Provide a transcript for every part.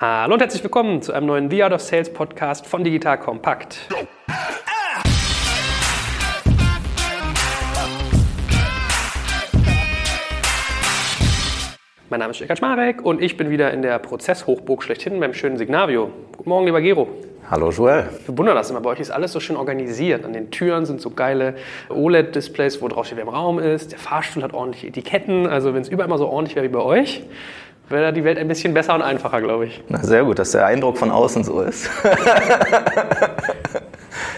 Hallo und herzlich willkommen zu einem neuen The Art of Sales Podcast von Digital Kompakt. Mein Name ist Stefan Schmarek und ich bin wieder in der Prozesshochburg schlechthin beim schönen Signavio. Guten Morgen, lieber Gero. Hallo Joel. Ich bewundere das immer. Bei euch ist alles so schön organisiert. An den Türen sind so geile OLED-Displays, wo drauf steht, wer im Raum ist. Der Fahrstuhl hat ordentliche Etiketten. Also wenn es überall immer so ordentlich wäre wie bei euch, wäre die Welt ein bisschen besser und einfacher, glaube ich. Na, sehr gut, dass der Eindruck von außen so ist.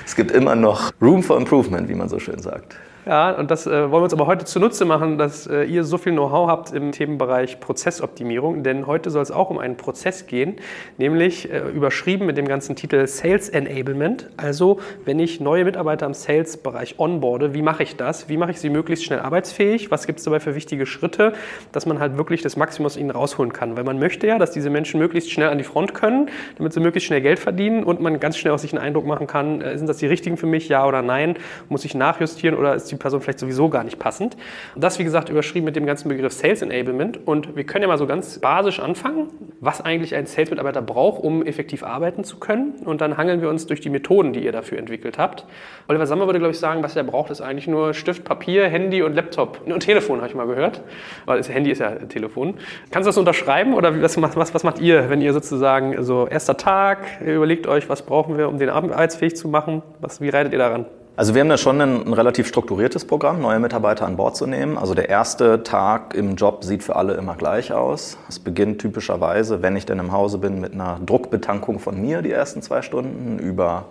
es gibt immer noch Room for Improvement, wie man so schön sagt. Ja, und das äh, wollen wir uns aber heute zunutze machen, dass äh, ihr so viel Know-how habt im Themenbereich Prozessoptimierung, denn heute soll es auch um einen Prozess gehen, nämlich äh, überschrieben mit dem ganzen Titel Sales Enablement. Also, wenn ich neue Mitarbeiter im Sales-Bereich onboarde, wie mache ich das? Wie mache ich sie möglichst schnell arbeitsfähig? Was gibt es dabei für wichtige Schritte, dass man halt wirklich das Maximum aus ihnen rausholen kann? Weil man möchte ja, dass diese Menschen möglichst schnell an die Front können, damit sie möglichst schnell Geld verdienen und man ganz schnell aus sich einen Eindruck machen kann, äh, sind das die richtigen für mich, ja oder nein? Muss ich nachjustieren oder ist die Person vielleicht sowieso gar nicht passend. Das, wie gesagt, überschrieben mit dem ganzen Begriff Sales Enablement. Und wir können ja mal so ganz basisch anfangen, was eigentlich ein Sales-Mitarbeiter braucht, um effektiv arbeiten zu können. Und dann hangeln wir uns durch die Methoden, die ihr dafür entwickelt habt. Oliver Sammer würde, glaube ich, sagen, was er braucht, ist eigentlich nur Stift, Papier, Handy und Laptop. Und Telefon, habe ich mal gehört. Weil das Handy ist ja Telefon. Kannst du das unterschreiben oder was, was, was macht ihr, wenn ihr sozusagen so erster Tag, überlegt euch, was brauchen wir, um den arbeitsfähig zu machen? Was, wie reitet ihr daran? Also wir haben da schon ein, ein, relativ strukturiertes Programm, neue Mitarbeiter an Bord zu nehmen. Also der erste Tag im Job sieht für alle immer gleich aus. Es beginnt typischerweise, wenn ich denn im Hause bin, mit einer Druckbetankung von mir die ersten zwei Stunden über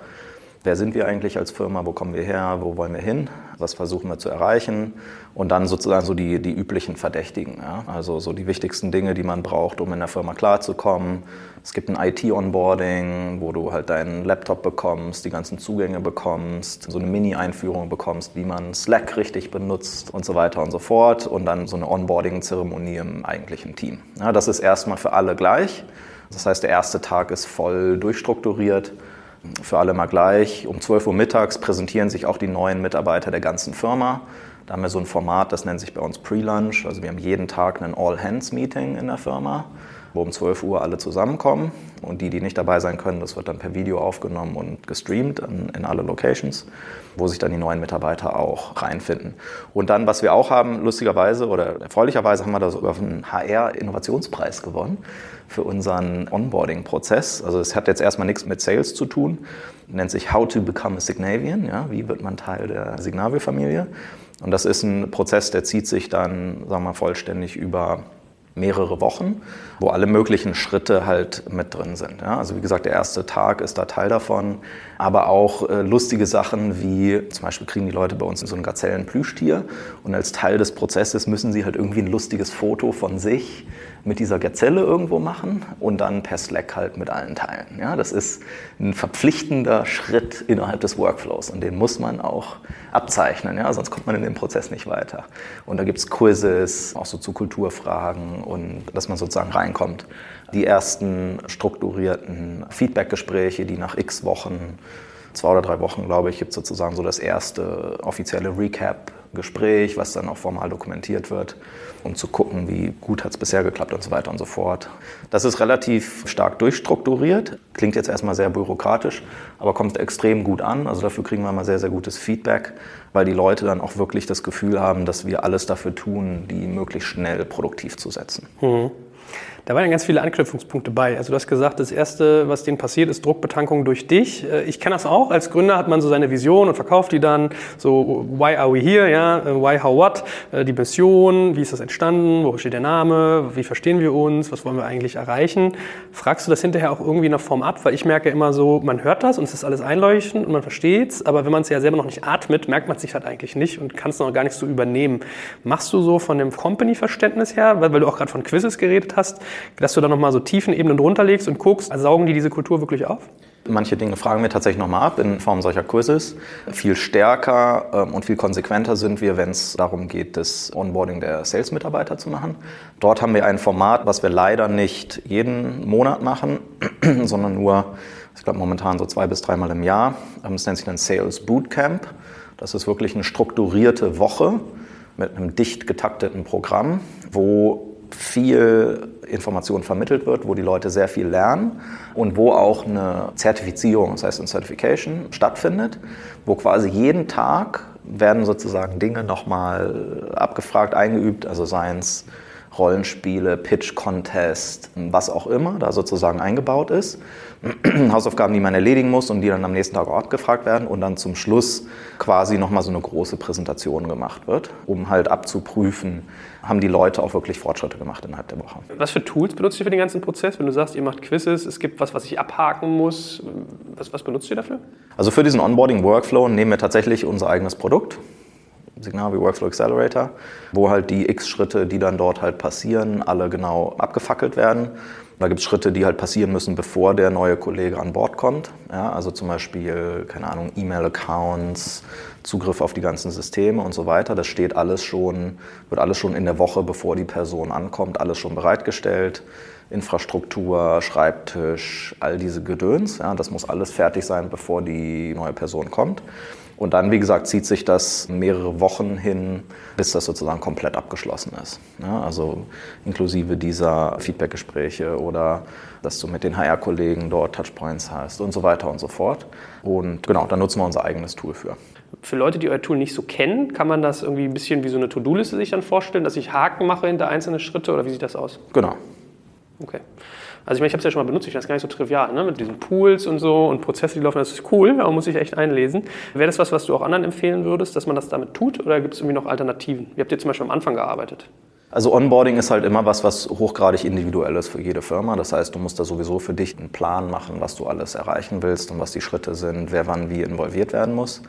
wer sind wir eigentlich als Firma, wo kommen wir her, wo wollen wir hin, was versuchen wir zu erreichen und dann sozusagen so die, die üblichen Verdächtigen. Ja? Also so die wichtigsten Dinge, die man braucht, um in der Firma klarzukommen. Es gibt ein IT-Onboarding, wo du halt deinen Laptop bekommst, die ganzen Zugänge bekommst, so eine Mini-Einführung bekommst, wie man Slack richtig benutzt und so weiter und so fort und dann so eine Onboarding-Zeremonie im eigentlichen Team. Ja, das ist erstmal für alle gleich. Das heißt, der erste Tag ist voll durchstrukturiert für alle mal gleich. Um 12 Uhr mittags präsentieren sich auch die neuen Mitarbeiter der ganzen Firma. Da haben wir so ein Format, das nennt sich bei uns Pre-Lunch. Also wir haben jeden Tag ein All-Hands-Meeting in der Firma, wo um 12 Uhr alle zusammenkommen. Und die, die nicht dabei sein können, das wird dann per Video aufgenommen und gestreamt in, alle Locations, wo sich dann die neuen Mitarbeiter auch reinfinden. Und dann, was wir auch haben, lustigerweise oder erfreulicherweise haben wir da sogar einen HR-Innovationspreis gewonnen für unseren Onboarding-Prozess. Also es hat jetzt erstmal nichts mit Sales zu tun, nennt sich How to Become a Signavian, ja, wie wird man Teil der Signavio-Familie. Und das ist ein Prozess, der zieht sich dann, sagen wir mal, vollständig über mehrere Wochen, wo alle möglichen Schritte halt mit drin sind. Ja, also wie gesagt, der erste Tag ist da Teil davon, aber auch äh, lustige Sachen wie zum Beispiel kriegen die Leute bei uns so ein Gazellen-Plüschtier und als Teil des Prozesses müssen sie halt irgendwie ein lustiges Foto von sich mit dieser Gazelle irgendwo machen und dann per Slack halt mit allen teilen. Ja, das ist ein verpflichtender Schritt innerhalb des Workflows und den muss man auch abzeichnen, ja, sonst kommt man in dem Prozess nicht weiter. Und da gibt es Quizzes, auch so zu Kulturfragen und dass man sozusagen reinkommt. Die ersten strukturierten Feedbackgespräche, die nach x Wochen zwei oder drei Wochen, glaube ich, gibt sozusagen so das erste offizielle Recap-Gespräch, was dann auch formal dokumentiert wird, um zu gucken, wie gut hat es bisher geklappt und so weiter und so fort. Das ist relativ stark durchstrukturiert, klingt jetzt erstmal sehr bürokratisch, aber kommt extrem gut an. Also dafür kriegen wir mal sehr, sehr gutes Feedback, weil die Leute dann auch wirklich das Gefühl haben, dass wir alles dafür tun, die möglichst schnell produktiv zu setzen. Mhm. Da waren ja ganz viele Anknüpfungspunkte bei. Also du hast gesagt, das Erste, was denen passiert, ist Druckbetankung durch dich. Äh, ich kenne das auch. Als Gründer hat man so seine Vision und verkauft die dann. So, why are we here? Ja, äh, why, how, what? Äh, die Mission, wie ist das entstanden? Wo steht der Name? Wie verstehen wir uns? Was wollen wir eigentlich erreichen? Fragst du das hinterher auch irgendwie in der Form ab? Weil ich merke immer so, man hört das und es ist alles einleuchtend und man versteht es. Aber wenn man es ja selber noch nicht atmet, merkt man sich halt eigentlich nicht und kann es noch gar nicht so übernehmen. Machst du so von dem Company-Verständnis her, weil, weil du auch gerade von Quizzes geredet hast, dass du da nochmal so tiefen Ebenen drunter legst und guckst, saugen die diese Kultur wirklich auf? Manche Dinge fragen wir tatsächlich nochmal ab in Form solcher Quizzes. Viel stärker ähm, und viel konsequenter sind wir, wenn es darum geht, das Onboarding der Sales-Mitarbeiter zu machen. Dort haben wir ein Format, was wir leider nicht jeden Monat machen, sondern nur, ich glaube momentan so zwei bis dreimal im Jahr. Ähm, das nennt sich dann Sales Bootcamp. Das ist wirklich eine strukturierte Woche mit einem dicht getakteten Programm, wo viel Information vermittelt wird, wo die Leute sehr viel lernen und wo auch eine Zertifizierung, das heißt eine Certification, stattfindet, wo quasi jeden Tag werden sozusagen Dinge nochmal abgefragt, eingeübt, also seien es Rollenspiele, Pitch-Contest, was auch immer da sozusagen eingebaut ist. Hausaufgaben, die man erledigen muss und die dann am nächsten Tag auch abgefragt werden und dann zum Schluss quasi nochmal so eine große Präsentation gemacht wird, um halt abzuprüfen, haben die Leute auch wirklich Fortschritte gemacht innerhalb der Woche. Was für Tools benutzt ihr für den ganzen Prozess? Wenn du sagst, ihr macht Quizzes, es gibt was, was ich abhaken muss, was, was benutzt ihr dafür? Also für diesen Onboarding-Workflow nehmen wir tatsächlich unser eigenes Produkt. Signal wie Workflow Accelerator, wo halt die X-Schritte, die dann dort halt passieren, alle genau abgefackelt werden. Da gibt es Schritte, die halt passieren müssen, bevor der neue Kollege an Bord kommt. Ja, also zum Beispiel, keine Ahnung, E-Mail-Accounts, Zugriff auf die ganzen Systeme und so weiter. Das steht alles schon, wird alles schon in der Woche, bevor die Person ankommt, alles schon bereitgestellt. Infrastruktur, Schreibtisch, all diese Gedöns. Ja, das muss alles fertig sein, bevor die neue Person kommt. Und dann, wie gesagt, zieht sich das mehrere Wochen hin, bis das sozusagen komplett abgeschlossen ist. Ja, also inklusive dieser Feedbackgespräche oder dass du mit den HR-Kollegen dort Touchpoints hast und so weiter und so fort. Und genau, da nutzen wir unser eigenes Tool für. Für Leute, die euer Tool nicht so kennen, kann man das irgendwie ein bisschen wie so eine To-Do-Liste sich dann vorstellen, dass ich Haken mache hinter einzelne Schritte oder wie sieht das aus? Genau. Okay. Also ich meine, ich habe es ja schon mal benutzt, ich finde das gar nicht so trivial, ne? mit diesen Pools und so und Prozesse, die laufen, das ist cool, aber muss sich echt einlesen. Wäre das was, was du auch anderen empfehlen würdest, dass man das damit tut oder gibt es irgendwie noch Alternativen? Wie habt ihr zum Beispiel am Anfang gearbeitet? Also Onboarding ist halt immer was, was hochgradig individuell ist für jede Firma. Das heißt, du musst da sowieso für dich einen Plan machen, was du alles erreichen willst und was die Schritte sind, wer wann wie involviert werden muss.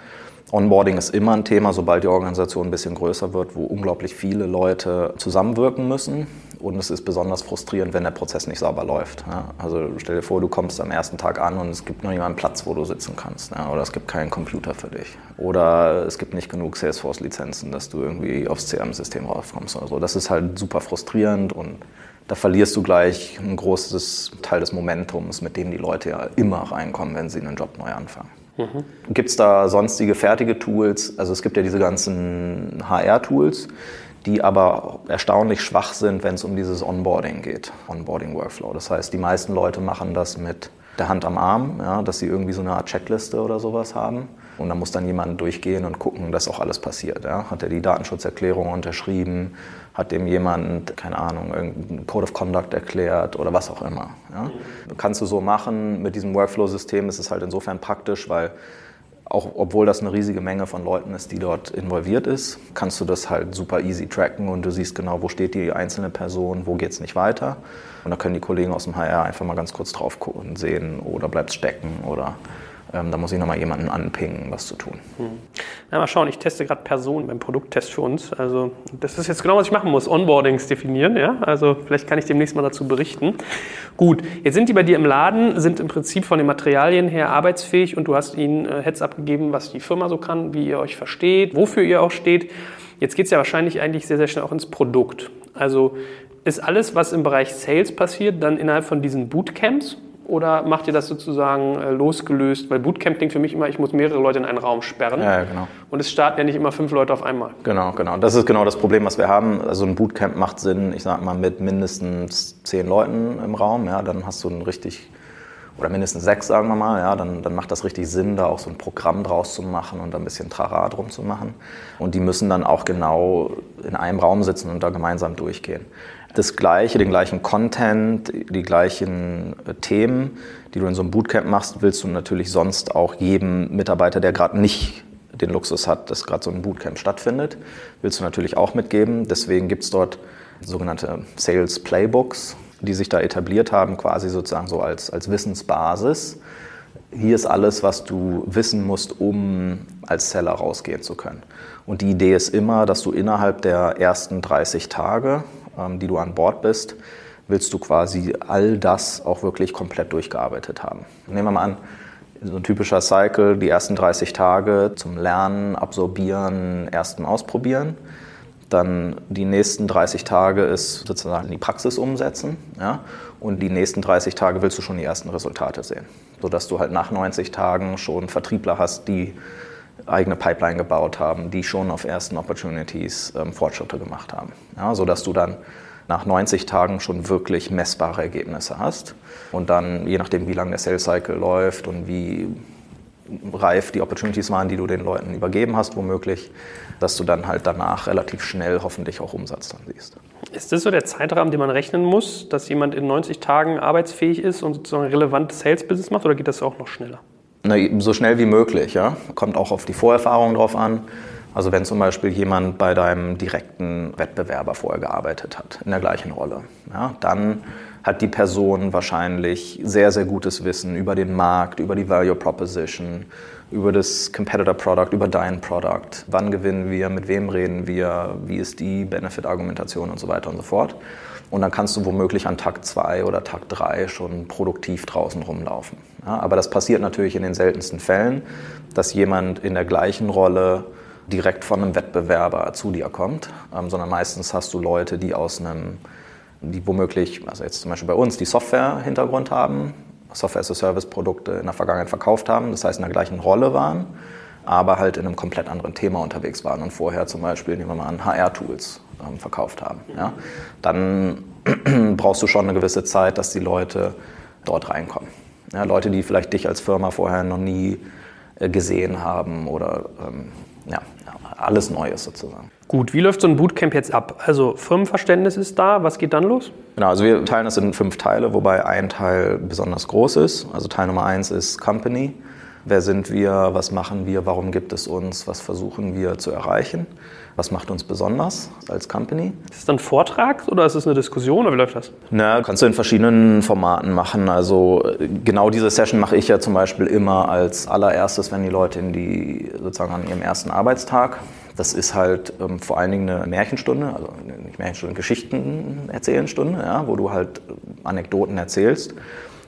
Onboarding ist immer ein Thema, sobald die Organisation ein bisschen größer wird, wo unglaublich viele Leute zusammenwirken müssen. Und es ist besonders frustrierend, wenn der Prozess nicht sauber läuft. Also stell dir vor, du kommst am ersten Tag an und es gibt noch jemanden Platz, wo du sitzen kannst. Oder es gibt keinen Computer für dich. Oder es gibt nicht genug Salesforce-Lizenzen, dass du irgendwie aufs CRM-System rauskommst oder so. Das ist halt super frustrierend und da verlierst du gleich ein großes Teil des Momentums, mit dem die Leute ja immer reinkommen, wenn sie einen Job neu anfangen. Mhm. Gibt es da sonstige fertige Tools? Also es gibt ja diese ganzen HR-Tools, die aber erstaunlich schwach sind, wenn es um dieses Onboarding geht, Onboarding-Workflow. Das heißt, die meisten Leute machen das mit der Hand am Arm, ja, dass sie irgendwie so eine Art Checkliste oder sowas haben. Und da muss dann jemand durchgehen und gucken, dass auch alles passiert. Ja. Hat er die Datenschutzerklärung unterschrieben? Hat dem jemand, keine Ahnung, irgendeinen Code of Conduct erklärt oder was auch immer? Ja. Kannst du so machen. Mit diesem Workflow-System ist es halt insofern praktisch, weil auch obwohl das eine riesige Menge von Leuten ist, die dort involviert ist, kannst du das halt super easy tracken und du siehst genau, wo steht die einzelne Person, wo geht es nicht weiter. Und da können die Kollegen aus dem HR einfach mal ganz kurz drauf gucken sehen, oder bleibt stecken oder da muss ich nochmal jemanden anpingen, was zu tun. Hm. Na, mal schauen, ich teste gerade Personen beim Produkttest für uns. Also das ist jetzt genau, was ich machen muss, Onboardings definieren. Ja? Also vielleicht kann ich demnächst mal dazu berichten. Gut, jetzt sind die bei dir im Laden, sind im Prinzip von den Materialien her arbeitsfähig und du hast ihnen äh, Heads abgegeben, was die Firma so kann, wie ihr euch versteht, wofür ihr auch steht. Jetzt geht es ja wahrscheinlich eigentlich sehr, sehr schnell auch ins Produkt. Also ist alles, was im Bereich Sales passiert, dann innerhalb von diesen Bootcamps oder macht ihr das sozusagen äh, losgelöst? Weil Bootcamp klingt für mich immer, ich muss mehrere Leute in einen Raum sperren. Ja, genau. Und es starten ja nicht immer fünf Leute auf einmal. Genau, genau. Das ist genau das Problem, was wir haben. Also ein Bootcamp macht Sinn, ich sag mal, mit mindestens zehn Leuten im Raum. Ja, dann hast du ein richtig oder mindestens sechs, sagen wir mal, ja, dann, dann macht das richtig Sinn, da auch so ein Programm draus zu machen und da ein bisschen Trara drum zu machen. Und die müssen dann auch genau in einem Raum sitzen und da gemeinsam durchgehen das Gleiche, den gleichen Content, die gleichen äh, Themen, die du in so einem Bootcamp machst, willst du natürlich sonst auch jedem Mitarbeiter, der gerade nicht den Luxus hat, dass gerade so ein Bootcamp stattfindet, willst du natürlich auch mitgeben. Deswegen gibt es dort sogenannte Sales Playbooks, die sich da etabliert haben, quasi sozusagen so als, als Wissensbasis. Hier ist alles, was du wissen musst, um als Seller rausgehen zu können. Und die Idee ist immer, dass du innerhalb der ersten 30 Tage die du an Bord bist, willst du quasi all das auch wirklich komplett durchgearbeitet haben. Nehmen wir mal an, so ein typischer Cycle, die ersten 30 Tage zum Lernen, Absorbieren, ersten Ausprobieren. Dann die nächsten 30 Tage ist sozusagen die Praxis umsetzen. Ja? Und die nächsten 30 Tage willst du schon die ersten Resultate sehen. Sodass du halt nach 90 Tagen schon Vertriebler hast, die eigene Pipeline gebaut haben, die schon auf ersten Opportunities ähm, Fortschritte gemacht haben. Ja, sodass du dann nach 90 Tagen schon wirklich messbare Ergebnisse hast. Und dann, je nachdem, wie lange der Sales Cycle läuft und wie reif die Opportunities waren, die du den Leuten übergeben hast, womöglich, dass du dann halt danach relativ schnell hoffentlich auch Umsatz dann siehst. Ist das so der Zeitrahmen, den man rechnen muss, dass jemand in 90 Tagen arbeitsfähig ist und sozusagen relevantes Sales-Business macht oder geht das auch noch schneller? Na, so schnell wie möglich, ja. Kommt auch auf die Vorerfahrung drauf an. Also wenn zum Beispiel jemand bei deinem direkten Wettbewerber vorher gearbeitet hat, in der gleichen Rolle, ja, dann hat die Person wahrscheinlich sehr, sehr gutes Wissen über den Markt, über die Value Proposition, über das Competitor Product, über dein Product. Wann gewinnen wir, mit wem reden wir, wie ist die Benefit-Argumentation und so weiter und so fort. Und dann kannst du womöglich an Tag 2 oder Tag 3 schon produktiv draußen rumlaufen. Ja, aber das passiert natürlich in den seltensten Fällen, dass jemand in der gleichen Rolle direkt von einem Wettbewerber zu dir kommt, ähm, sondern meistens hast du Leute, die aus einem, die womöglich, also jetzt zum Beispiel bei uns, die Software-Hintergrund haben, Software-as-a-Service-Produkte in der Vergangenheit verkauft haben, das heißt in der gleichen Rolle waren, aber halt in einem komplett anderen Thema unterwegs waren und vorher zum Beispiel, nehmen wir mal an, HR-Tools ähm, verkauft haben. Ja? Dann brauchst du schon eine gewisse Zeit, dass die Leute dort reinkommen. Ja, Leute, die vielleicht dich als Firma vorher noch nie äh, gesehen haben oder ähm, ja, alles Neues sozusagen. Gut, wie läuft so ein Bootcamp jetzt ab? Also Firmenverständnis ist da, was geht dann los? Genau, also wir teilen das in fünf Teile, wobei ein Teil besonders groß ist. Also Teil Nummer eins ist Company. Wer sind wir? Was machen wir? Warum gibt es uns? Was versuchen wir zu erreichen? Was macht uns besonders als Company? Ist es dann ein Vortrag oder ist es eine Diskussion oder wie läuft das? Na, kannst du in verschiedenen Formaten machen. Also genau diese Session mache ich ja zum Beispiel immer als allererstes, wenn die Leute in die sozusagen an ihrem ersten Arbeitstag. Das ist halt ähm, vor allen Dingen eine Märchenstunde, also nicht Märchenstunde, Geschichten erzählen Stunde, ja, wo du halt Anekdoten erzählst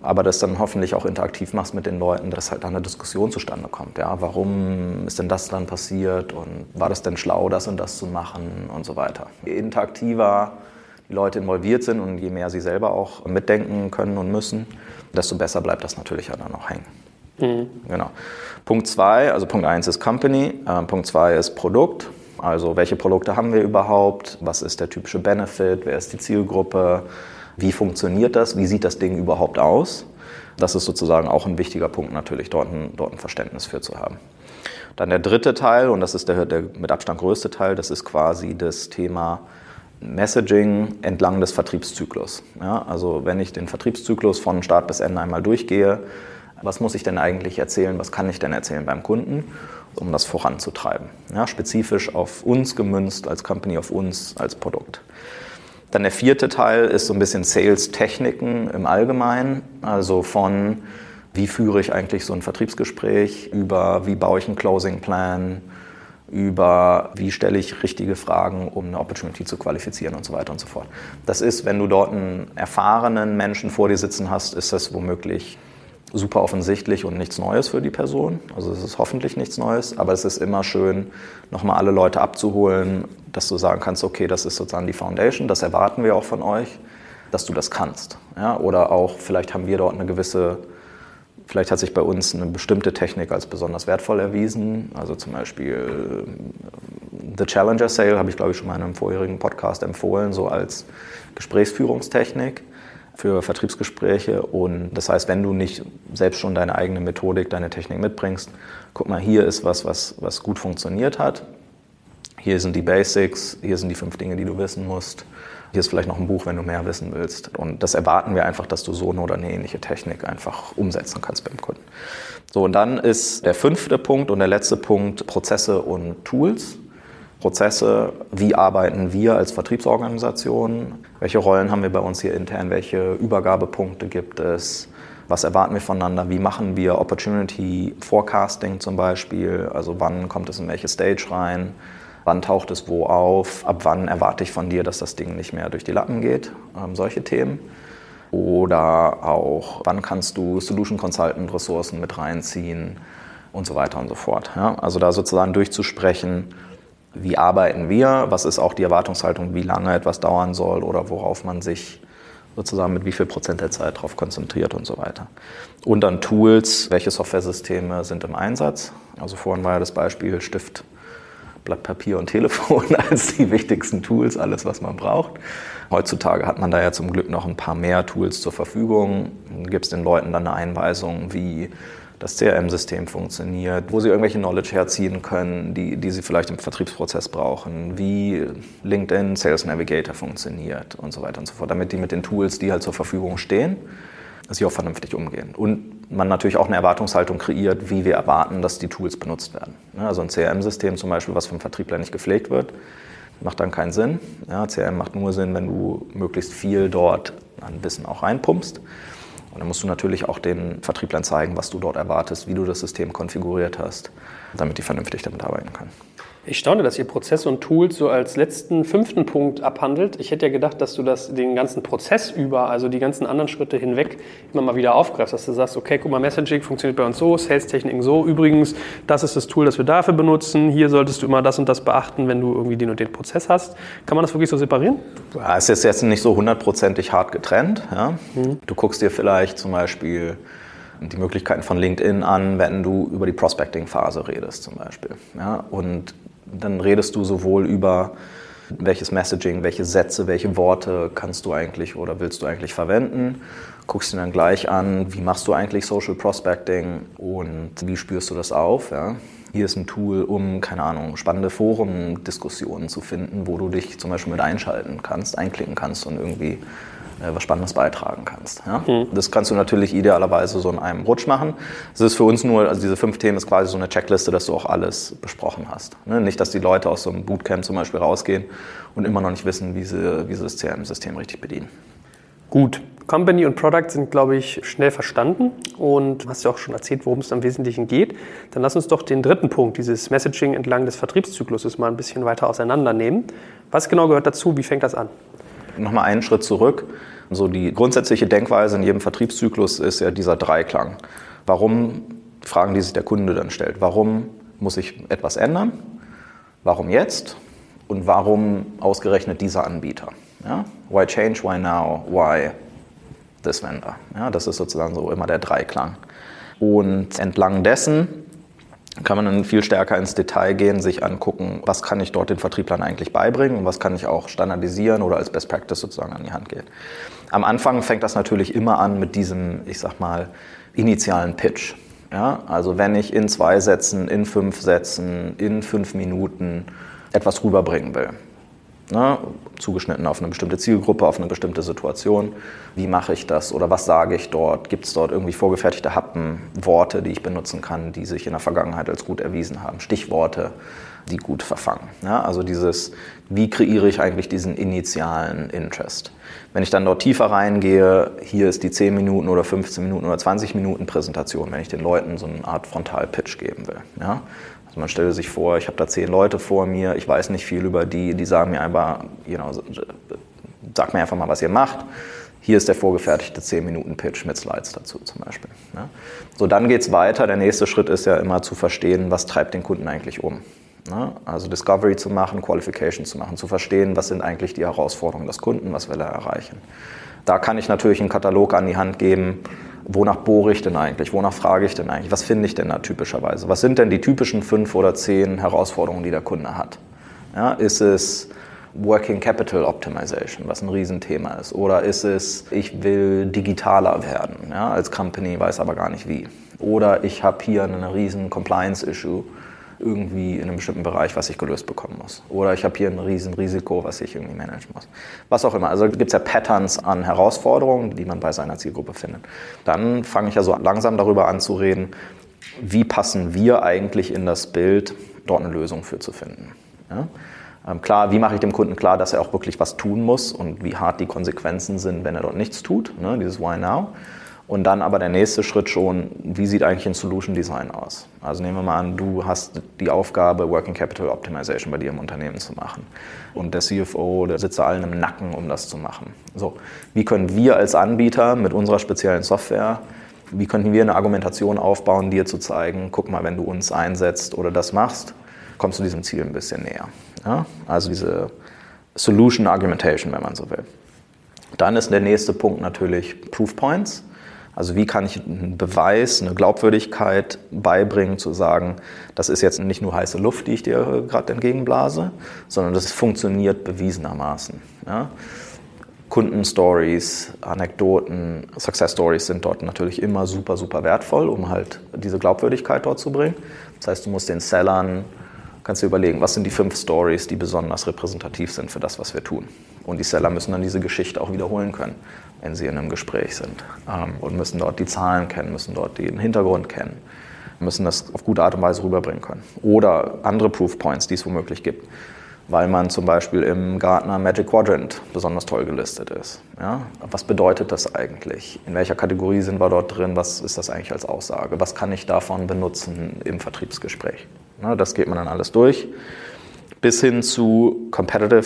aber das dann hoffentlich auch interaktiv machst mit den Leuten, dass halt eine Diskussion zustande kommt. Ja, warum ist denn das dann passiert und war das denn schlau, das und das zu machen und so weiter. Je interaktiver die Leute involviert sind und je mehr sie selber auch mitdenken können und müssen, desto besser bleibt das natürlich ja dann auch hängen. Mhm. Genau. Punkt zwei, also Punkt eins ist Company, äh, Punkt zwei ist Produkt. Also welche Produkte haben wir überhaupt? Was ist der typische Benefit? Wer ist die Zielgruppe? Wie funktioniert das? Wie sieht das Ding überhaupt aus? Das ist sozusagen auch ein wichtiger Punkt natürlich, dort ein, dort ein Verständnis für zu haben. Dann der dritte Teil, und das ist der, der mit Abstand größte Teil, das ist quasi das Thema Messaging entlang des Vertriebszyklus. Ja, also wenn ich den Vertriebszyklus von Start bis Ende einmal durchgehe, was muss ich denn eigentlich erzählen, was kann ich denn erzählen beim Kunden, um das voranzutreiben? Ja, spezifisch auf uns gemünzt als Company, auf uns als Produkt. Dann der vierte Teil ist so ein bisschen Sales-Techniken im Allgemeinen, also von wie führe ich eigentlich so ein Vertriebsgespräch, über wie baue ich einen Closing-Plan, über wie stelle ich richtige Fragen, um eine Opportunity zu qualifizieren und so weiter und so fort. Das ist, wenn du dort einen erfahrenen Menschen vor dir sitzen hast, ist das womöglich super offensichtlich und nichts Neues für die Person. Also es ist hoffentlich nichts Neues, aber es ist immer schön, nochmal alle Leute abzuholen, dass du sagen kannst, okay, das ist sozusagen die Foundation, das erwarten wir auch von euch, dass du das kannst. Ja? Oder auch, vielleicht haben wir dort eine gewisse, vielleicht hat sich bei uns eine bestimmte Technik als besonders wertvoll erwiesen. Also zum Beispiel äh, The Challenger Sale habe ich, glaube ich, schon mal in einem vorherigen Podcast empfohlen, so als Gesprächsführungstechnik für Vertriebsgespräche. Und das heißt, wenn du nicht selbst schon deine eigene Methodik, deine Technik mitbringst, guck mal, hier ist was, was, was gut funktioniert hat. Hier sind die Basics, hier sind die fünf Dinge, die du wissen musst. Hier ist vielleicht noch ein Buch, wenn du mehr wissen willst. Und das erwarten wir einfach, dass du so eine oder eine ähnliche Technik einfach umsetzen kannst beim Kunden. So, und dann ist der fünfte Punkt und der letzte Punkt Prozesse und Tools. Prozesse, wie arbeiten wir als Vertriebsorganisation, welche Rollen haben wir bei uns hier intern, welche Übergabepunkte gibt es, was erwarten wir voneinander, wie machen wir Opportunity Forecasting zum Beispiel, also wann kommt es in welche Stage rein, wann taucht es wo auf, ab wann erwarte ich von dir, dass das Ding nicht mehr durch die Lappen geht, ähm, solche Themen. Oder auch, wann kannst du Solution Consultant Ressourcen mit reinziehen und so weiter und so fort. Ja? Also da sozusagen durchzusprechen, wie arbeiten wir, was ist auch die Erwartungshaltung, wie lange etwas dauern soll oder worauf man sich sozusagen mit wie viel Prozent der Zeit darauf konzentriert und so weiter. Und dann Tools, welche Softwaresysteme sind im Einsatz. Also vorhin war ja das Beispiel Stift, Blatt Papier und Telefon als die wichtigsten Tools, alles was man braucht. Heutzutage hat man da ja zum Glück noch ein paar mehr Tools zur Verfügung. Gibt es den Leuten dann eine Einweisung, wie das CRM-System funktioniert, wo sie irgendwelche Knowledge herziehen können, die, die sie vielleicht im Vertriebsprozess brauchen, wie LinkedIn Sales Navigator funktioniert und so weiter und so fort, damit die mit den Tools, die halt zur Verfügung stehen, sie auch vernünftig umgehen. Und man natürlich auch eine Erwartungshaltung kreiert, wie wir erwarten, dass die Tools benutzt werden. Also ein CRM-System zum Beispiel, was vom Vertriebler nicht gepflegt wird, macht dann keinen Sinn. Ja, CRM macht nur Sinn, wenn du möglichst viel dort an Wissen auch reinpumpst. Und dann musst du natürlich auch den Vertrieblern zeigen, was du dort erwartest, wie du das System konfiguriert hast, damit die vernünftig damit arbeiten können. Ich staune, dass ihr Prozesse und Tools so als letzten fünften Punkt abhandelt. Ich hätte ja gedacht, dass du das den ganzen Prozess über, also die ganzen anderen Schritte hinweg, immer mal wieder aufgreifst, dass du sagst, okay, guck mal, Messaging funktioniert bei uns so, Sales-Techniken so. Übrigens, das ist das Tool, das wir dafür benutzen. Hier solltest du immer das und das beachten, wenn du irgendwie den und den Prozess hast. Kann man das wirklich so separieren? Ja, es ist jetzt nicht so hundertprozentig hart getrennt. Ja? Mhm. Du guckst dir vielleicht zum Beispiel die Möglichkeiten von LinkedIn an, wenn du über die Prospecting-Phase redest zum Beispiel. Ja? Und dann redest du sowohl über welches Messaging, welche Sätze, welche Worte kannst du eigentlich oder willst du eigentlich verwenden. Guckst dir dann gleich an, wie machst du eigentlich Social Prospecting und wie spürst du das auf. Ja? Hier ist ein Tool, um, keine Ahnung, spannende Forum-Diskussionen zu finden, wo du dich zum Beispiel mit einschalten kannst, einklicken kannst und irgendwie was Spannendes beitragen kannst. Ja? Mhm. Das kannst du natürlich idealerweise so in einem Rutsch machen. Es ist für uns nur, also diese fünf Themen ist quasi so eine Checkliste, dass du auch alles besprochen hast. Ne? Nicht, dass die Leute aus so einem Bootcamp zum Beispiel rausgehen und immer noch nicht wissen, wie sie, wie sie das CRM-System richtig bedienen. Gut. Company und Product sind, glaube ich, schnell verstanden und hast ja auch schon erzählt, worum es am Wesentlichen geht. Dann lass uns doch den dritten Punkt, dieses Messaging entlang des Vertriebszykluses, mal ein bisschen weiter auseinandernehmen. Was genau gehört dazu? Wie fängt das an? Nochmal einen Schritt zurück. So die grundsätzliche Denkweise in jedem Vertriebszyklus ist ja dieser Dreiklang. Warum, Fragen, die sich der Kunde dann stellt, warum muss ich etwas ändern? Warum jetzt? Und warum ausgerechnet dieser Anbieter? Ja? Why change, why now, why this vendor? Ja, das ist sozusagen so immer der Dreiklang. Und entlang dessen kann man dann viel stärker ins Detail gehen, sich angucken, was kann ich dort den Vertrieblern eigentlich beibringen und was kann ich auch standardisieren oder als Best Practice sozusagen an die Hand gehen. Am Anfang fängt das natürlich immer an mit diesem, ich sag mal, initialen Pitch. Ja, also wenn ich in zwei Sätzen, in fünf Sätzen, in fünf Minuten etwas rüberbringen will, ne, zugeschnitten auf eine bestimmte Zielgruppe, auf eine bestimmte Situation. Wie mache ich das oder was sage ich dort? Gibt es dort irgendwie vorgefertigte Happen, Worte, die ich benutzen kann, die sich in der Vergangenheit als gut erwiesen haben? Stichworte, die gut verfangen. Ja, also dieses, wie kreiere ich eigentlich diesen initialen Interest? Wenn ich dann dort tiefer reingehe, hier ist die 10 Minuten oder 15 Minuten oder 20 Minuten Präsentation, wenn ich den Leuten so eine Art Frontal-Pitch geben will. Ja? Also man stelle sich vor, ich habe da zehn Leute vor mir, ich weiß nicht viel über die, die sagen mir einfach, you know, sag mir einfach mal, was ihr macht. Hier ist der vorgefertigte 10-Minuten-Pitch mit Slides dazu zum Beispiel. Ja. So, dann geht es weiter. Der nächste Schritt ist ja immer zu verstehen, was treibt den Kunden eigentlich um. Ja. Also Discovery zu machen, Qualification zu machen, zu verstehen, was sind eigentlich die Herausforderungen des Kunden, was will er erreichen. Da kann ich natürlich einen Katalog an die Hand geben, wonach bohre ich denn eigentlich, wonach frage ich denn eigentlich, was finde ich denn da typischerweise? Was sind denn die typischen fünf oder zehn Herausforderungen, die der Kunde hat? Ja, ist es Working Capital Optimization, was ein Riesenthema ist? Oder ist es, ich will digitaler werden ja, als Company, weiß aber gar nicht wie? Oder ich habe hier einen riesen Compliance-Issue irgendwie in einem bestimmten Bereich, was ich gelöst bekommen muss. Oder ich habe hier ein Riesenrisiko, was ich irgendwie managen muss. Was auch immer. Also gibt es ja Patterns an Herausforderungen, die man bei seiner Zielgruppe findet. Dann fange ich ja so langsam darüber an zu reden, wie passen wir eigentlich in das Bild, dort eine Lösung für zu finden. Ja? Ähm, klar, wie mache ich dem Kunden klar, dass er auch wirklich was tun muss und wie hart die Konsequenzen sind, wenn er dort nichts tut, ne? dieses Why Now. Und dann aber der nächste Schritt schon, wie sieht eigentlich ein Solution Design aus? Also nehmen wir mal an, du hast die Aufgabe, Working Capital Optimization bei dir im Unternehmen zu machen. Und der CFO, der sitzt da allen im Nacken, um das zu machen. So, wie können wir als Anbieter mit unserer speziellen Software, wie könnten wir eine Argumentation aufbauen, dir zu zeigen, guck mal, wenn du uns einsetzt oder das machst, kommst du diesem Ziel ein bisschen näher. Ja? Also diese Solution Argumentation, wenn man so will. Dann ist der nächste Punkt natürlich Proof Points. Also wie kann ich einen Beweis, eine Glaubwürdigkeit beibringen, zu sagen, das ist jetzt nicht nur heiße Luft, die ich dir gerade entgegenblase, sondern das funktioniert bewiesenermaßen. Ja? Kundenstories, Anekdoten, Success Stories sind dort natürlich immer super, super wertvoll, um halt diese Glaubwürdigkeit dort zu bringen. Das heißt, du musst den Sellern, kannst dir überlegen, was sind die fünf Stories, die besonders repräsentativ sind für das, was wir tun. Und die Seller müssen dann diese Geschichte auch wiederholen können, wenn sie in einem Gespräch sind. Ähm, und müssen dort die Zahlen kennen, müssen dort den Hintergrund kennen, müssen das auf gute Art und Weise rüberbringen können. Oder andere Proof Points, die es womöglich gibt weil man zum Beispiel im Gartner Magic Quadrant besonders toll gelistet ist. Ja? Was bedeutet das eigentlich? In welcher Kategorie sind wir dort drin? Was ist das eigentlich als Aussage? Was kann ich davon benutzen im Vertriebsgespräch? Ja, das geht man dann alles durch. Bis hin zu Competitive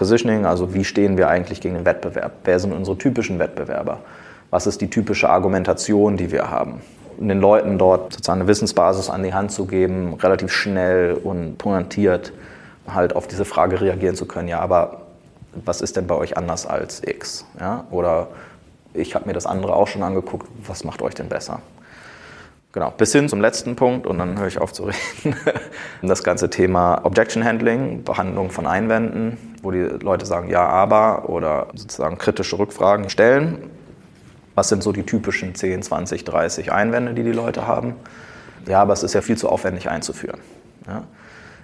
Positioning, also wie stehen wir eigentlich gegen den Wettbewerb? Wer sind unsere typischen Wettbewerber? Was ist die typische Argumentation, die wir haben? den Leuten dort sozusagen eine Wissensbasis an die Hand zu geben, relativ schnell und pointiert halt auf diese Frage reagieren zu können, ja, aber was ist denn bei euch anders als X? Ja? Oder ich habe mir das andere auch schon angeguckt, was macht euch denn besser? Genau, bis hin zum letzten Punkt und dann höre ich auf zu reden. Das ganze Thema Objection Handling, Behandlung von Einwänden, wo die Leute sagen ja, aber oder sozusagen kritische Rückfragen stellen. Was sind so die typischen 10, 20, 30 Einwände, die die Leute haben? Ja, aber es ist ja viel zu aufwendig einzuführen. Ja?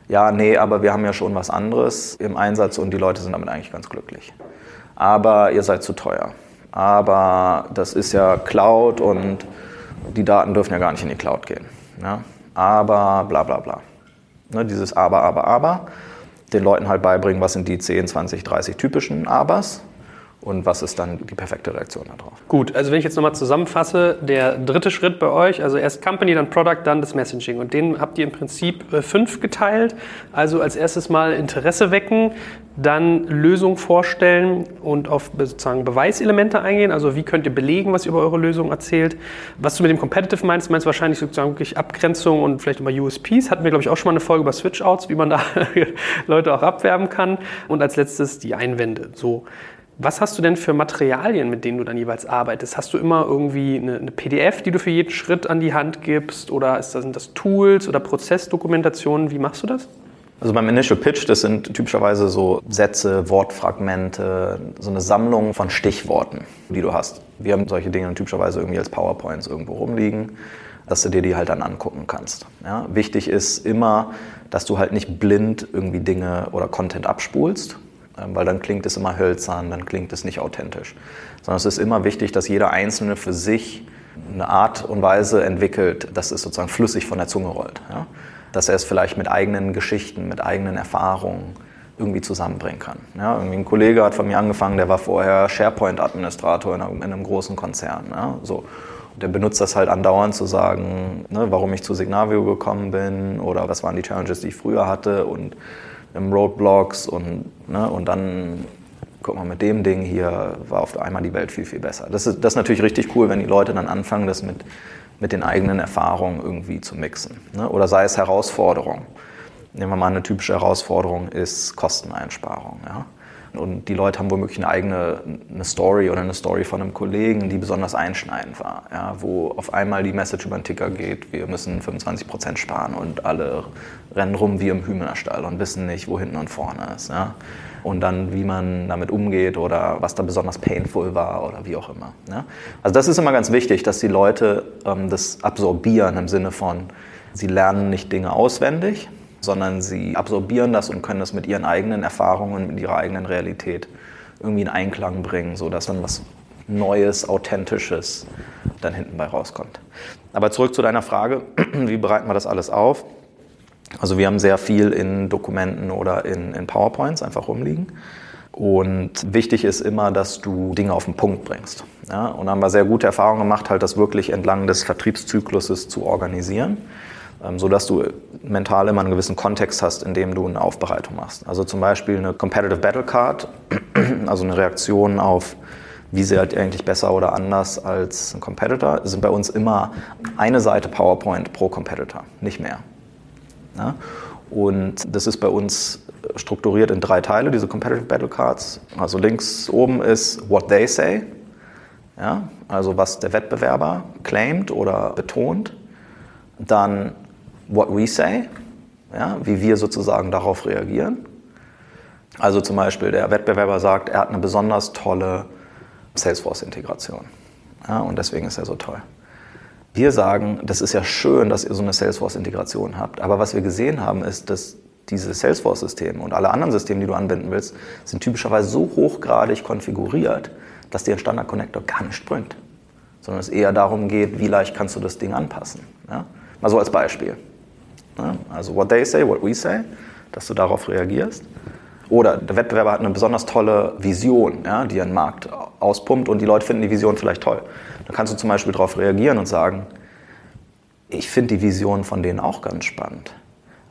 ja, nee, aber wir haben ja schon was anderes im Einsatz und die Leute sind damit eigentlich ganz glücklich. Aber ihr seid zu teuer. Aber das ist ja Cloud und die Daten dürfen ja gar nicht in die Cloud gehen. Ja? Aber bla bla bla. Ne, dieses Aber, Aber, Aber. Den Leuten halt beibringen, was sind die 10, 20, 30 typischen Abers und was ist dann die perfekte Reaktion darauf. Gut, also wenn ich jetzt nochmal zusammenfasse, der dritte Schritt bei euch, also erst Company, dann Product, dann das Messaging und den habt ihr im Prinzip äh, fünf geteilt. Also als erstes mal Interesse wecken, dann Lösung vorstellen und auf sozusagen Beweiselemente eingehen, also wie könnt ihr belegen, was ihr über eure Lösung erzählt. Was du mit dem Competitive meinst, meinst wahrscheinlich sozusagen wirklich Abgrenzung und vielleicht über USPs. Hatten wir, glaube ich, auch schon mal eine Folge über Switchouts, wie man da Leute auch abwerben kann. Und als letztes die Einwände. So. Was hast du denn für Materialien, mit denen du dann jeweils arbeitest? Hast du immer irgendwie eine, eine PDF, die du für jeden Schritt an die Hand gibst? Oder das, sind das Tools oder Prozessdokumentationen? Wie machst du das? Also beim Initial Pitch, das sind typischerweise so Sätze, Wortfragmente, so eine Sammlung von Stichworten, die du hast. Wir haben solche Dinge typischerweise irgendwie als PowerPoints irgendwo rumliegen, dass du dir die halt dann angucken kannst. Ja? Wichtig ist immer, dass du halt nicht blind irgendwie Dinge oder Content abspulst, weil dann klingt es immer hölzern, dann klingt es nicht authentisch. Sondern es ist immer wichtig, dass jeder Einzelne für sich eine Art und Weise entwickelt, dass es sozusagen flüssig von der Zunge rollt. Ja? Dass er es vielleicht mit eigenen Geschichten, mit eigenen Erfahrungen irgendwie zusammenbringen kann. Ja? Irgendwie ein Kollege hat von mir angefangen, der war vorher SharePoint-Administrator in, in, einem großen Konzern. Ja? So. Der benutzt das halt andauernd zu sagen, ne, warum ich zu Signavio gekommen bin oder was waren die Challenges, die ich früher hatte und im Roadblocks und, ne, und dann, guck mal, mit dem Ding hier war auf einmal die Welt viel, viel besser. Das ist, das ist natürlich richtig cool, wenn die Leute dann anfangen, das mit, mit den eigenen Erfahrungen irgendwie zu mixen. Ne? Oder sei es Herausforderung. Nehmen wir mal eine typische Herausforderung ist Kosteneinsparung. Ja? Und die Leute haben womöglich eine eigene eine Story oder eine Story von einem Kollegen, die besonders einschneidend war. Ja, wo auf einmal die Message über den Ticker geht, wir müssen 25 Prozent sparen und alle rennen rum wie im Hühnerstall und wissen nicht, wo hinten und vorne ist. Ja. Und dann, wie man damit umgeht oder was da besonders painful war oder wie auch immer. Ja. Also das ist immer ganz wichtig, dass die Leute ähm, das absorbieren im Sinne von, sie lernen nicht Dinge auswendig, sondern sie absorbieren das und können das mit ihren eigenen Erfahrungen, mit ihrer eigenen Realität irgendwie in Einklang bringen, sodass dann was Neues, Authentisches dann hinten bei rauskommt. Aber zurück zu deiner Frage, wie bereiten wir das alles auf? Also wir haben sehr viel in Dokumenten oder in, in PowerPoints einfach rumliegen. Und wichtig ist immer, dass du Dinge auf den Punkt bringst. Ja, und da haben wir sehr gute Erfahrungen gemacht, halt das wirklich entlang des Vertriebszykluses zu organisieren. Ähm, so dass du mental immer einen gewissen Kontext hast, in dem du eine Aufbereitung machst. Also zum Beispiel eine Competitive Battle Card, also eine Reaktion auf, wie sie halt eigentlich besser oder anders als ein Competitor, sind bei uns immer eine Seite PowerPoint pro Competitor, nicht mehr. Und das ist bei uns strukturiert in drei Teile, diese Competitive Battle Cards. Also links oben ist What They Say, also was der Wettbewerber claimt oder betont. Dann what we say, ja, wie wir sozusagen darauf reagieren. Also zum Beispiel der Wettbewerber sagt, er hat eine besonders tolle Salesforce-Integration. Ja, und deswegen ist er so toll. Wir sagen, das ist ja schön, dass ihr so eine Salesforce-Integration habt. Aber was wir gesehen haben, ist, dass diese Salesforce-Systeme und alle anderen Systeme, die du anwenden willst, sind typischerweise so hochgradig konfiguriert, dass dir ein Standard-Connector gar nicht bringt. Sondern es eher darum geht, wie leicht kannst du das Ding anpassen. Ja? Mal so als Beispiel. Ja? Also what they say, what we say, dass du darauf reagierst. Oder der Wettbewerber hat eine besonders tolle Vision, ja, die den Markt auspumpt und die Leute finden die Vision vielleicht toll. Dann kannst du zum Beispiel darauf reagieren und sagen, ich finde die Vision von denen auch ganz spannend.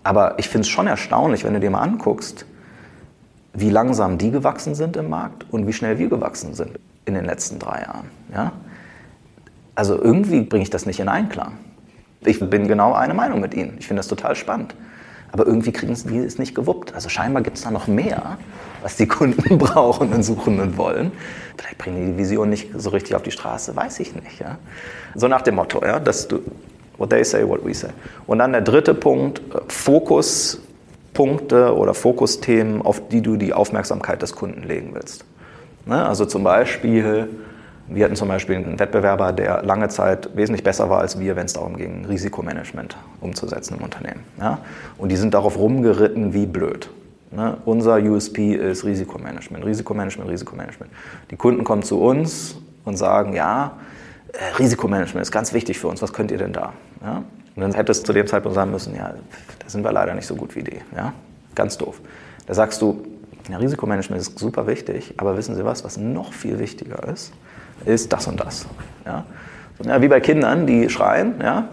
Aber ich finde es schon erstaunlich, wenn du dir mal anguckst, wie langsam die gewachsen sind im Markt und wie schnell wir gewachsen sind in den letzten drei Jahren. Ja? Also irgendwie bringe ich das nicht in Einklang. Ich bin genau eine Meinung mit ihnen. Ich finde das total spannend. Aber irgendwie kriegen sie es nicht gewuppt. Also scheinbar gibt es da noch mehr, was die Kunden brauchen und suchen und wollen. Vielleicht bringen die die Vision nicht so richtig auf die Straße, weiß ich nicht. Ja? So nach dem Motto, ja, dass du, what they say, what we say. Und dann der dritte Punkt, äh, Fokuspunkte oder Fokusthemen, auf die du die Aufmerksamkeit des Kunden legen willst. Ne? Also zum Beispiel, wir hatten zum Beispiel einen Wettbewerber, der lange Zeit wesentlich besser war als wir, wenn es darum ging, Risikomanagement umzusetzen im Unternehmen. Ja? Und die sind darauf rumgeritten wie blöd. Ne? Unser USP ist Risikomanagement, Risikomanagement, Risikomanagement. Die Kunden kommen zu uns und sagen, ja, äh, Risikomanagement ist ganz wichtig für uns, was könnt ihr denn da? Ja? Und dann hättest du zu dem Zeitpunkt sagen müssen, ja, da sind wir leider nicht so gut wie die. Ja? Ganz doof. Da sagst du, ja, Risikomanagement ist super wichtig, aber wissen Sie was, was noch viel wichtiger ist, ist das und das. Ja? ja wie bei Kindern, die schreien, ja,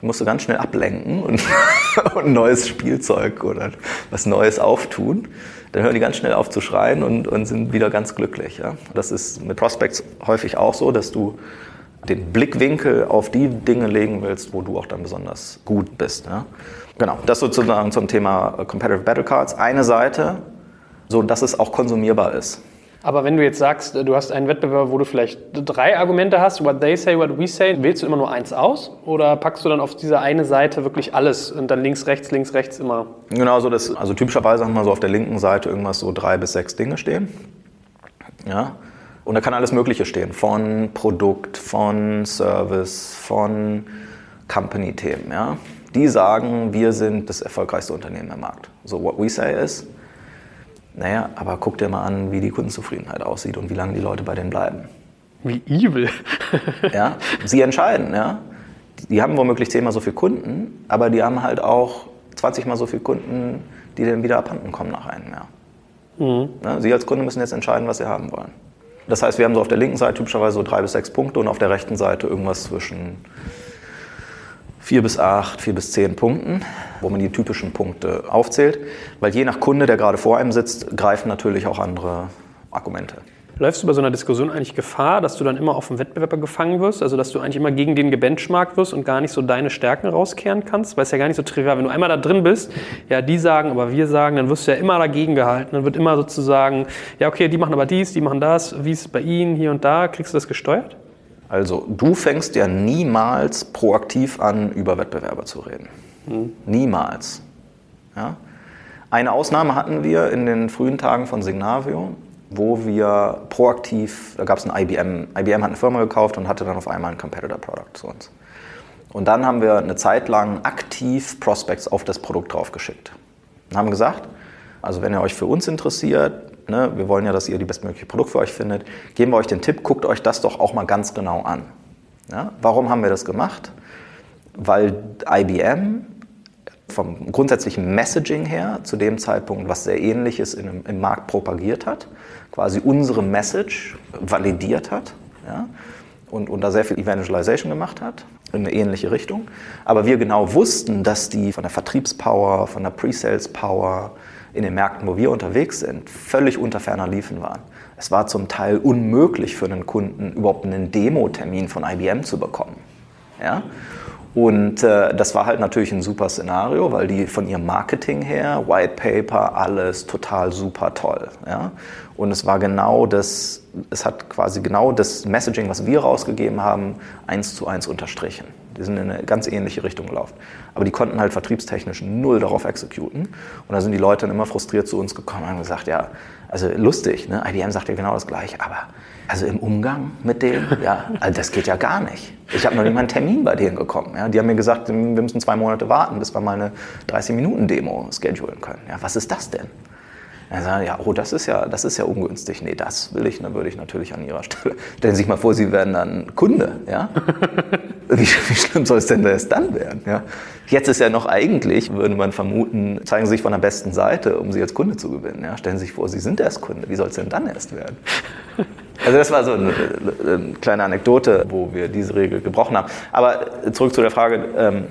musst du ganz schnell ablenken und, und neues Spielzeug oder was Neues auftun. Dann hören die ganz schnell auf zu schreien und, und sind wieder ganz glücklich. Ja? Das ist mit Prospects häufig auch so, dass du den Blickwinkel auf die Dinge legen willst, wo du auch dann besonders gut bist. Ja? Genau, das sozusagen zum Thema Competitive Battle Cards. Eine Seite, so dass es auch konsumierbar ist. Aber wenn du jetzt sagst, du hast einen Wettbewerb, wo du vielleicht drei Argumente hast, what they say, what we say, wählst du immer nur eins aus oder packst du dann auf diese eine Seite wirklich alles und dann links, rechts, links, rechts immer? Genau, so das, also typischerweise haben wir so auf der linken Seite irgendwas so drei bis sechs Dinge stehen. Ja. Und da kann alles Mögliche stehen, von Produkt, von Service, von Company-Themen. Ja. Die sagen, wir sind das erfolgreichste Unternehmen im Markt. So, what we say is, naja, aber guck dir mal an, wie die Kundenzufriedenheit aussieht und wie lange die Leute bei denen bleiben. Wie evil. ja, sie entscheiden, ja. Die haben womöglich zehnmal so viele Kunden, aber die haben halt auch 20 mal so viele Kunden, die dann wieder abhanden kommen nach einem Jahr. Mhm. Ja, sie als Kunde müssen jetzt entscheiden, was sie haben wollen. Das heißt, wir haben so auf der linken Seite typischerweise so drei bis sechs Punkte und auf der rechten Seite irgendwas zwischen vier bis acht, vier bis zehn Punkten, wo man die typischen Punkte aufzählt. Weil je nach Kunde, der gerade vor einem sitzt, greifen natürlich auch andere Argumente. Läufst du bei so einer Diskussion eigentlich Gefahr, dass du dann immer auf dem Wettbewerber gefangen wirst? Also, dass du eigentlich immer gegen den gebenchmarkt wirst und gar nicht so deine Stärken rauskehren kannst? Weil es ja gar nicht so trivial Wenn du einmal da drin bist, ja, die sagen, aber wir sagen, dann wirst du ja immer dagegen gehalten. Dann wird immer sozusagen, ja, okay, die machen aber dies, die machen das. Wie ist es bei ihnen hier und da? Kriegst du das gesteuert? Also du fängst ja niemals proaktiv an, über Wettbewerber zu reden. Mhm. Niemals. Ja? Eine Ausnahme hatten wir in den frühen Tagen von Signavio, wo wir proaktiv, da gab es ein IBM, IBM hat eine Firma gekauft und hatte dann auf einmal ein Competitor-Product zu uns. Und dann haben wir eine Zeit lang aktiv Prospects auf das Produkt draufgeschickt. Und haben gesagt, also wenn ihr euch für uns interessiert, ne, wir wollen ja, dass ihr die bestmögliche Produkt für euch findet, geben wir euch den Tipp, guckt euch das doch auch mal ganz genau an. Ja? Warum haben wir das gemacht? Weil IBM vom grundsätzlichen Messaging her zu dem Zeitpunkt was sehr ähnliches in, im Markt propagiert hat, quasi unsere Message validiert hat ja? und, und da sehr viel Evangelization gemacht hat in eine ähnliche Richtung. Aber wir genau wussten, dass die von der Vertriebspower, von der Pre-Sales-Power, in den Märkten, wo wir unterwegs sind, völlig unter ferner Liefen waren. Es war zum Teil unmöglich für einen Kunden, überhaupt einen Demo-Termin von IBM zu bekommen. Ja? Und äh, das war halt natürlich ein super Szenario, weil die von ihrem Marketing her, White Paper, alles total super toll. Ja? Und es war genau das, es hat quasi genau das Messaging, was wir rausgegeben haben, eins zu eins unterstrichen. Die sind in eine ganz ähnliche Richtung gelaufen. Aber die konnten halt vertriebstechnisch null darauf exekuten. Und da sind die Leute dann immer frustriert zu uns gekommen und haben gesagt, ja, also lustig, ne? IBM sagt ja genau das Gleiche, aber also im Umgang mit denen, ja, also das geht ja gar nicht. Ich habe noch nicht mal einen Termin bei denen bekommen. Ja. Die haben mir gesagt, wir müssen zwei Monate warten, bis wir mal eine 30-Minuten-Demo schedulen können. Ja, was ist das denn? Er sagt, ja, oh, das ist ja, das ist ja ungünstig. Nee, das will ich, dann würde ich natürlich an Ihrer Stelle. Stellen Sie sich mal vor, Sie werden dann Kunde, ja? Wie, wie schlimm soll es denn erst dann werden, ja? Jetzt ist ja noch eigentlich, würde man vermuten, zeigen Sie sich von der besten Seite, um Sie als Kunde zu gewinnen, ja? Stellen Sie sich vor, Sie sind erst Kunde. Wie soll es denn dann erst werden? Also das war so eine, eine, kleine Anekdote, wo wir diese Regel gebrochen haben. Aber zurück zu der Frage, ähm,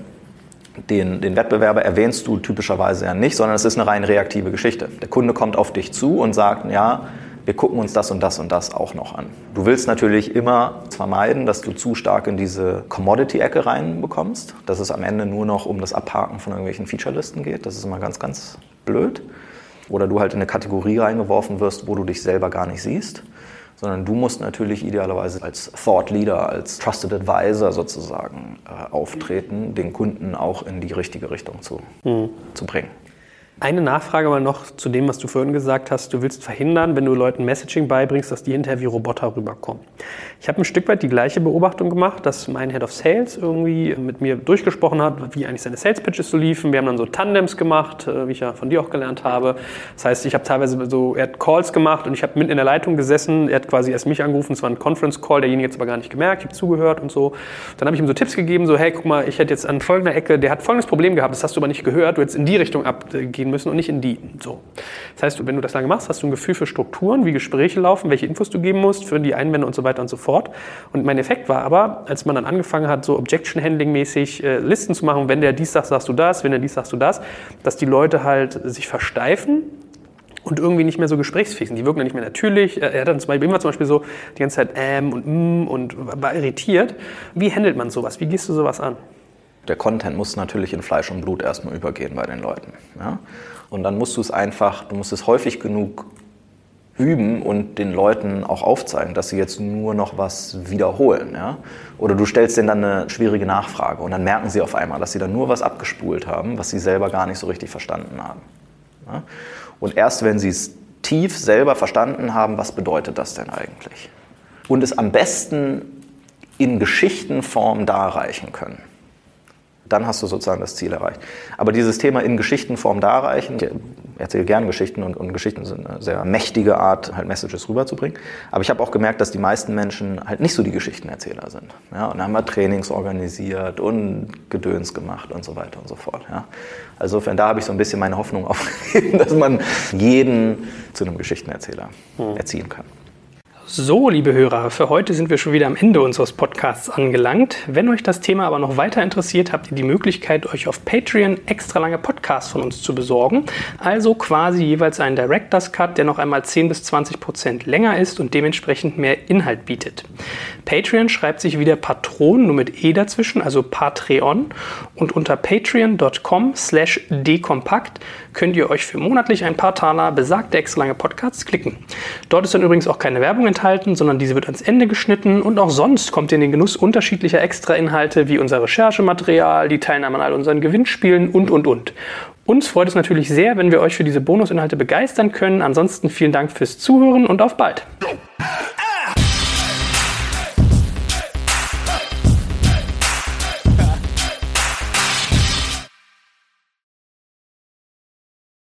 den, den Wettbewerber erwähnst du typischerweise ja nicht, sondern es ist eine rein reaktive Geschichte. Der Kunde kommt auf dich zu und sagt, ja, wir gucken uns das und das und das auch noch an. Du willst natürlich immer vermeiden, dass du zu stark in diese Commodity-Ecke reinbekommst, dass es am Ende nur noch um das Abhaken von irgendwelchen Featurelisten geht. Das ist immer ganz, ganz blöd. Oder du halt in eine Kategorie reingeworfen wirst, wo du dich selber gar nicht siehst sondern du musst natürlich idealerweise als Thought Leader, als Trusted Advisor sozusagen äh, auftreten, den Kunden auch in die richtige Richtung zu, mhm. zu bringen. Eine Nachfrage mal noch zu dem, was du vorhin gesagt hast. Du willst verhindern, wenn du Leuten Messaging beibringst, dass die hinterher wie Roboter rüberkommen. Ich habe ein Stück weit die gleiche Beobachtung gemacht, dass mein Head of Sales irgendwie mit mir durchgesprochen hat, wie eigentlich seine Sales Pitches so liefen. Wir haben dann so Tandems gemacht, äh, wie ich ja von dir auch gelernt habe. Das heißt, ich habe teilweise so, er hat Calls gemacht und ich habe mitten in der Leitung gesessen. Er hat quasi erst mich angerufen, es war ein Conference Call, derjenige jetzt aber gar nicht gemerkt, ich habe zugehört und so. Dann habe ich ihm so Tipps gegeben, so hey, guck mal, ich hätte jetzt an folgender Ecke, der hat folgendes Problem gehabt, das hast du aber nicht gehört, du hättest in die Richtung abgehen gehen müssen und nicht in die. So. Das heißt, wenn du das lange machst, hast du ein Gefühl für Strukturen, wie Gespräche laufen, welche Infos du geben musst, für die Einwände und so weiter und so fort. Und mein Effekt war aber, als man dann angefangen hat, so Objection Handling mäßig äh, Listen zu machen, wenn der dies sagt, sagst du das, wenn der dies sagst du das, dass die Leute halt sich versteifen und irgendwie nicht mehr so gesprächsfähig sind. Die wirken dann nicht mehr natürlich. Er hat dann zum Beispiel immer zum Beispiel so die ganze Zeit ähm und mm und war irritiert. Wie handelt man sowas? Wie gehst du sowas an? Der Content muss natürlich in Fleisch und Blut erstmal übergehen bei den Leuten. Ja? Und dann musst du es einfach, du musst es häufig genug üben und den Leuten auch aufzeigen, dass sie jetzt nur noch was wiederholen. Ja? Oder du stellst denen dann eine schwierige Nachfrage und dann merken sie auf einmal, dass sie dann nur was abgespult haben, was sie selber gar nicht so richtig verstanden haben. Ja? Und erst wenn sie es tief selber verstanden haben, was bedeutet das denn eigentlich? Und es am besten in Geschichtenform darreichen können dann hast du sozusagen das Ziel erreicht. Aber dieses Thema in Geschichtenform darreichen, ich erzähle gerne Geschichten und, und, Geschichten sind eine sehr mächtige Art, halt Messages rüberzubringen. Aber ich habe auch gemerkt, dass die meisten Menschen halt nicht so die Geschichtenerzähler sind. Ja, und dann haben wir Trainings organisiert und Gedöns gemacht und so weiter und so fort. Ja. Also insofern, da habe ich so ein bisschen meine Hoffnung aufgegeben, dass man jeden zu einem Geschichtenerzähler hm. erziehen kann. So, liebe Hörer, für heute sind wir schon wieder am Ende unseres Podcasts angelangt. Wenn euch das Thema aber noch weiter interessiert, habt ihr die Möglichkeit, euch auf Patreon extra lange Podcasts von uns zu besorgen. Also quasi jeweils einen Director's Cut, der noch einmal 10 bis 20 Prozent länger ist und dementsprechend mehr Inhalt bietet. Patreon schreibt sich wieder Patron, nur mit E dazwischen, also Patreon. Und unter patreon.com slash dekompakt könnt ihr euch für monatlich ein paar Taler besagte extra lange Podcasts klicken. Dort ist dann übrigens auch keine Werbung enthalten, sondern diese wird ans Ende geschnitten und auch sonst kommt ihr in den Genuss unterschiedlicher Extrainhalte wie unser Recherchematerial, die Teilnahme an all unseren Gewinnspielen und, und, und. Uns freut es natürlich sehr, wenn wir euch für diese Bonusinhalte begeistern können. Ansonsten vielen Dank fürs Zuhören und auf bald.